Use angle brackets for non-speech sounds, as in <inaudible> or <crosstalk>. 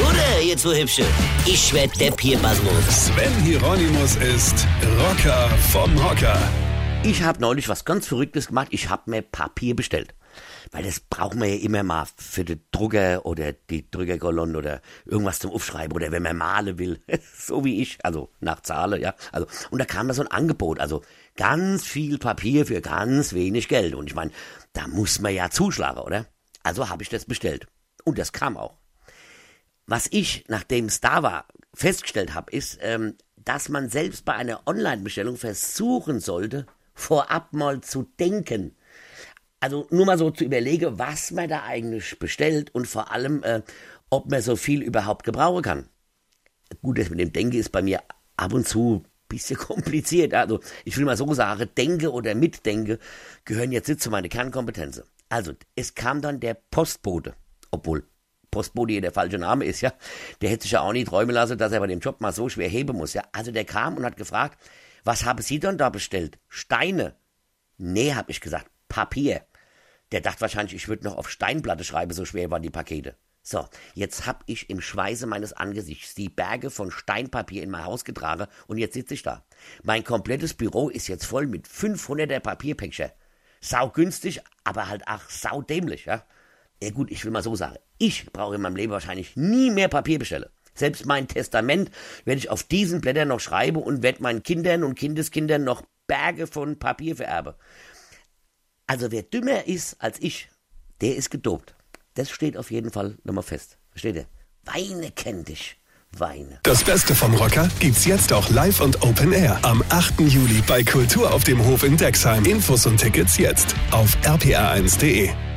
Oder, ihr zwei Hübsche? Ich werd der Pierpasmus. Sven Hieronymus ist Rocker vom Hocker. Ich habe neulich was ganz Verrücktes gemacht. Ich habe mir Papier bestellt. Weil das brauchen wir ja immer mal für den Drucker oder die Drückerkolonne oder irgendwas zum Aufschreiben oder wenn man malen will. <laughs> so wie ich, also nach Zahle, ja. Also, und da kam da so ein Angebot, also ganz viel Papier für ganz wenig Geld. Und ich meine, da muss man ja zuschlagen, oder? Also habe ich das bestellt. Und das kam auch. Was ich, nachdem es da war, festgestellt habe, ist, ähm, dass man selbst bei einer Online-Bestellung versuchen sollte, vorab mal zu denken. Also nur mal so zu überlegen, was man da eigentlich bestellt und vor allem, äh, ob man so viel überhaupt gebrauchen kann. Gut, das mit dem Denken ist bei mir ab und zu ein bisschen <laughs> kompliziert. Also ich will mal so sagen, Denke oder Mitdenke gehören jetzt nicht zu meinen Kernkompetenzen. Also es kam dann der Postbote, obwohl Postbote hier der falsche Name ist, ja. Der hätte sich ja auch nicht träumen lassen, dass er bei dem Job mal so schwer heben muss, ja. Also der kam und hat gefragt, was haben Sie denn da bestellt? Steine? Nee, hab ich gesagt, Papier. Der dachte wahrscheinlich, ich würde noch auf Steinplatte schreiben, so schwer waren die Pakete. So, jetzt hab ich im Schweiße meines Angesichts die Berge von Steinpapier in mein Haus getragen und jetzt sitze ich da. Mein komplettes Büro ist jetzt voll mit 500er Papierpäckchen. Sau günstig, aber halt auch sau dämlich, ja. Ja gut, ich will mal so sagen, ich brauche in meinem Leben wahrscheinlich nie mehr Papier bestellen. Selbst mein Testament werde ich auf diesen Blättern noch schreiben und werde meinen Kindern und Kindeskindern noch Berge von Papier vererben. Also wer dümmer ist als ich, der ist gedopt. Das steht auf jeden Fall nochmal fest. Versteht ihr? Weine kennt dich. Weine. Das Beste vom Rocker gibt's jetzt auch live und Open Air am 8. Juli bei Kultur auf dem Hof in Dexheim. Infos und Tickets jetzt auf rpr1.de.